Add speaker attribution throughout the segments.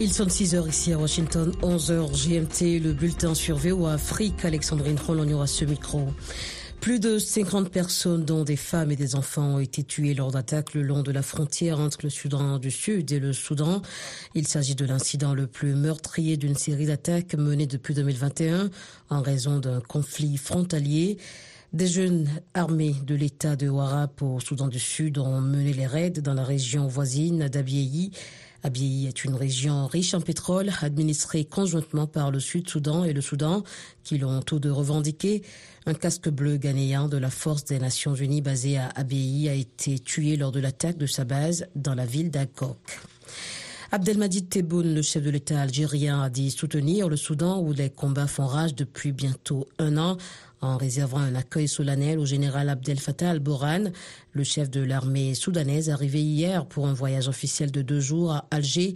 Speaker 1: Ils sont 6h ici à Washington, 11h GMT, le bulletin sur VOA Afrique. Alexandrine Roll, aura ce micro. Plus de 50 personnes, dont des femmes et des enfants, ont été tuées lors d'attaques le long de la frontière entre le Soudan du Sud et le Soudan. Il s'agit de l'incident le plus meurtrier d'une série d'attaques menées depuis 2021 en raison d'un conflit frontalier. Des jeunes armés de l'État de Warap au Soudan du Sud ont mené les raids dans la région voisine d'Abiei. Abiei est une région riche en pétrole, administrée conjointement par le Sud-Soudan et le Soudan, qui l'ont tous deux revendiqué. Un casque bleu ghanéen de la force des Nations Unies basé à Abiei a été tué lors de l'attaque de sa base dans la ville d'Agok. Abdelmadid Tebboune, le chef de l'État algérien, a dit soutenir le Soudan où les combats font rage depuis bientôt un an en réservant un accueil solennel au général Abdel Fattah al-Boran, le chef de l'armée soudanaise, arrivé hier pour un voyage officiel de deux jours à Alger.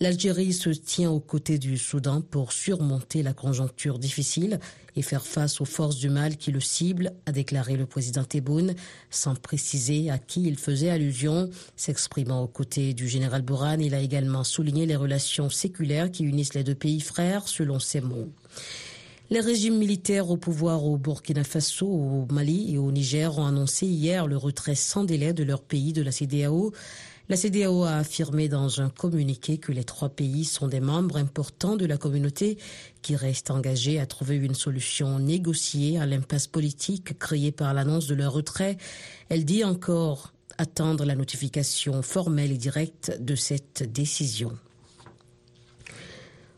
Speaker 1: L'Algérie se tient aux côtés du Soudan pour surmonter la conjoncture difficile et faire face aux forces du mal qui le ciblent, a déclaré le président Tebboune, sans préciser à qui il faisait allusion. S'exprimant aux côtés du général Boran, il a également souligné les relations séculaires qui unissent les deux pays frères, selon ses mots. Les régimes militaires au pouvoir au Burkina Faso, au Mali et au Niger ont annoncé hier le retrait sans délai de leur pays de la CDAO. La CDAO a affirmé dans un communiqué que les trois pays sont des membres importants de la communauté qui restent engagés à trouver une solution négociée à l'impasse politique créée par l'annonce de leur retrait. Elle dit encore attendre la notification formelle et directe de cette décision.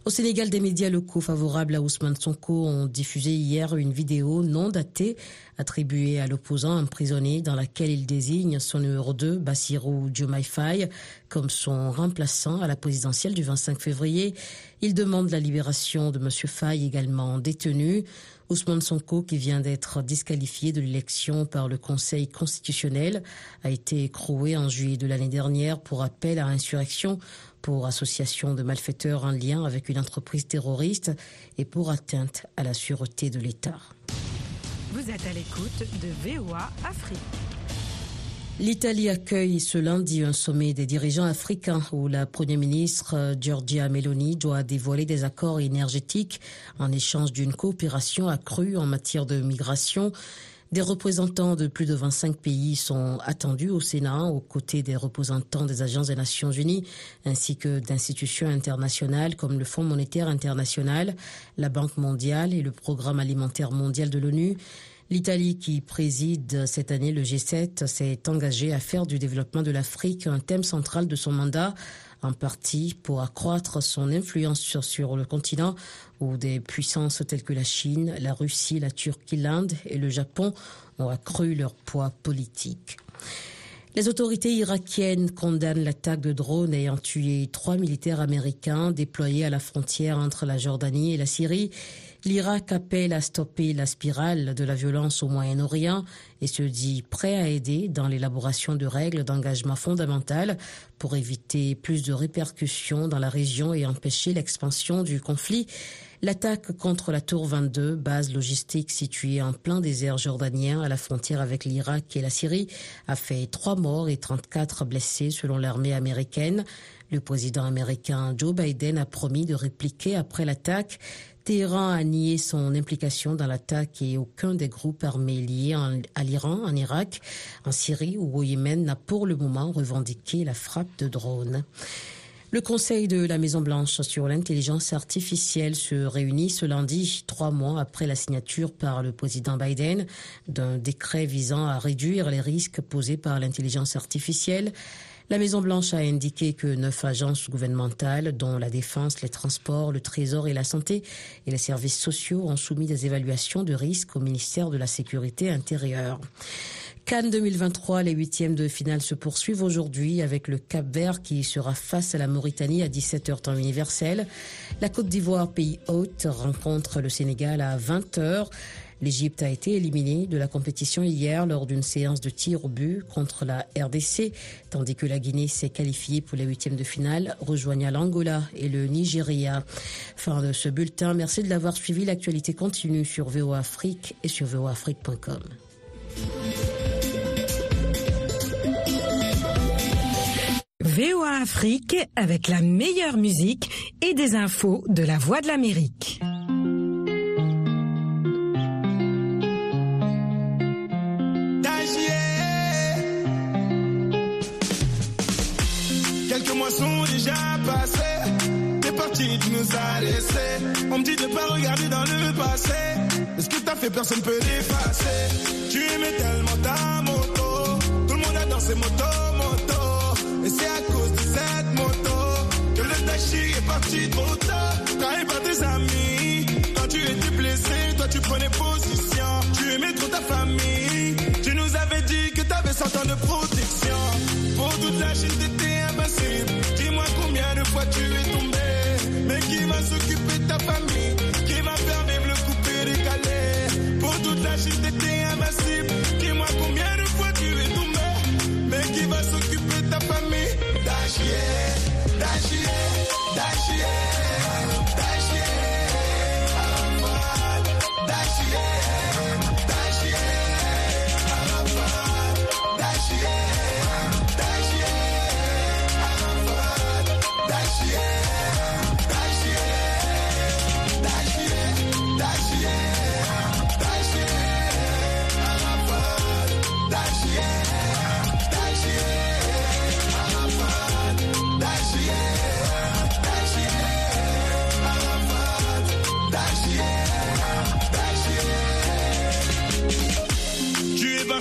Speaker 1: Au Sénégal, des médias locaux favorables à Ousmane Sonko ont diffusé hier une vidéo non datée attribuée à l'opposant emprisonné dans laquelle il désigne son numéro 2, Bassirou Diomaye Faye, comme son remplaçant à la présidentielle du 25 février. Il demande la libération de M. Faye, également détenu. Ousmane Sonko, qui vient d'être disqualifié de l'élection par le Conseil constitutionnel, a été écroué en juillet de l'année dernière pour appel à insurrection pour association de malfaiteurs en lien avec une entreprise terroriste et pour atteinte à la sûreté de l'État.
Speaker 2: Vous êtes à l'écoute de VOA Afrique.
Speaker 1: L'Italie accueille ce lundi un sommet des dirigeants africains où la Première ministre Giorgia Meloni doit dévoiler des accords énergétiques en échange d'une coopération accrue en matière de migration des représentants de plus de 25 pays sont attendus au Sénat aux côtés des représentants des agences des Nations Unies ainsi que d'institutions internationales comme le Fonds monétaire international, la Banque mondiale et le Programme alimentaire mondial de l'ONU. L'Italie, qui préside cette année le G7, s'est engagée à faire du développement de l'Afrique un thème central de son mandat en partie pour accroître son influence sur, le continent où des puissances telles que la Chine, la Russie, la Turquie, l'Inde et le Japon ont accru leur poids politique. Les autorités irakiennes condamnent l'attaque de drones ayant tué trois militaires américains déployés à la frontière entre la Jordanie et la Syrie L'Irak appelle à stopper la spirale de la violence au Moyen-Orient et se dit prêt à aider dans l'élaboration de règles d'engagement fondamentales pour éviter plus de répercussions dans la région et empêcher l'expansion du conflit. L'attaque contre la Tour 22, base logistique située en plein désert jordanien à la frontière avec l'Irak et la Syrie, a fait trois morts et 34 blessés selon l'armée américaine. Le président américain Joe Biden a promis de répliquer après l'attaque. Téhéran a nié son implication dans l'attaque et aucun des groupes armés liés à l'Iran, en Irak, en Syrie ou au Yémen n'a pour le moment revendiqué la frappe de drones. Le Conseil de la Maison-Blanche sur l'intelligence artificielle se réunit ce lundi, trois mois après la signature par le président Biden d'un décret visant à réduire les risques posés par l'intelligence artificielle. La Maison-Blanche a indiqué que neuf agences gouvernementales, dont la défense, les transports, le trésor et la santé et les services sociaux, ont soumis des évaluations de risque au ministère de la Sécurité intérieure. Cannes 2023, les huitièmes de finale se poursuivent aujourd'hui avec le Cap Vert qui sera face à la Mauritanie à 17h temps universel. La Côte d'Ivoire, pays hôte, rencontre le Sénégal à 20h. L'Égypte a été éliminée de la compétition hier lors d'une séance de tir au but contre la RDC, tandis que la Guinée s'est qualifiée pour les huitièmes de finale, rejoignant l'Angola et le Nigeria. Fin de ce bulletin. Merci de l'avoir suivi. L'actualité continue sur VOA Afrique et sur voaafrique.com.
Speaker 2: VOA Afrique avec la meilleure musique et des infos de la Voix de l'Amérique.
Speaker 3: Déjà passés. T'es parti, tu nous as laissés. On me dit de pas regarder dans le passé. est ce que t'as fait, personne peut l'effacer? Tu aimais tellement ta moto. Tout le monde a dansé moto, moto. Et c'est à cause de cette moto que le taxi est parti trop tard. Trahi par tes amis. Quand tu étais blessé, toi tu prenais position. Tu aimais trop ta famille. Tu nous avais dit que t'avais 100 ans de protection. Pour toute la chine, t'étais invincible.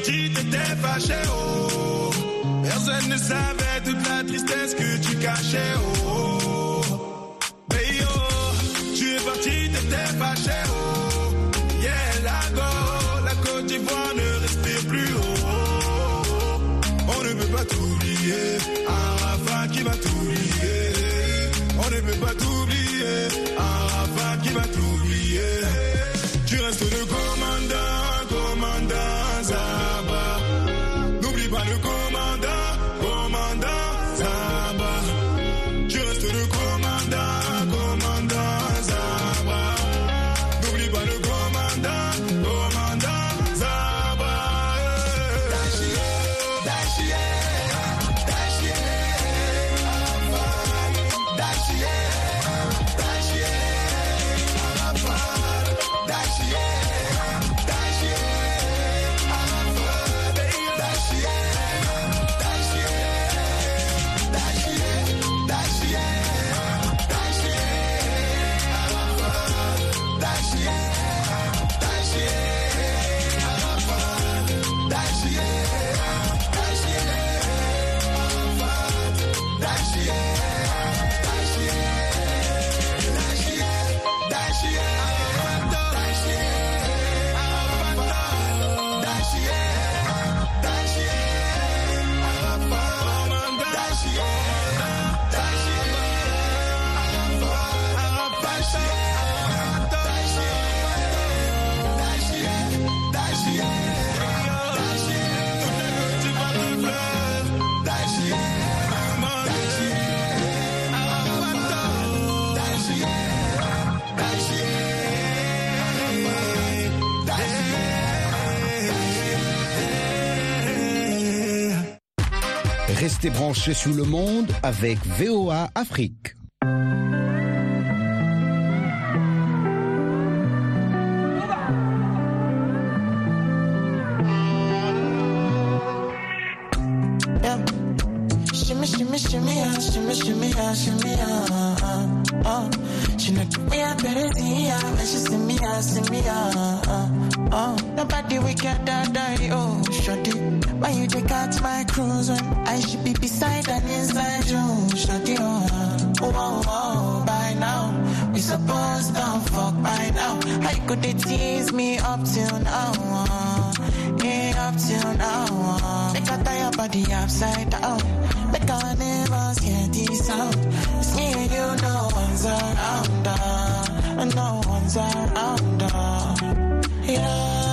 Speaker 3: Parti, t'étais fâché, oh. Personne ne savait toute la tristesse que tu cachais, oh. Hey, oh. Tu es parti, t'étais fâché, oh.
Speaker 4: Restez branchés sur le monde avec VOA Afrique.
Speaker 5: Shimmy, yeah, I when she see me, yeah, see me. Uh, uh. Nobody we can die, oh, shorty. Why you take out my cruise when I should be beside and inside you, shorty, oh. Oh, oh, oh, by now. We supposed to fuck by now. How you could they tease me up till now? Uh, yeah, up till now. Uh. Make I tie your body upside down. Make our neighbors hear this sound. It's me and you, no one's around. Uh, and no one's around her. Yeah.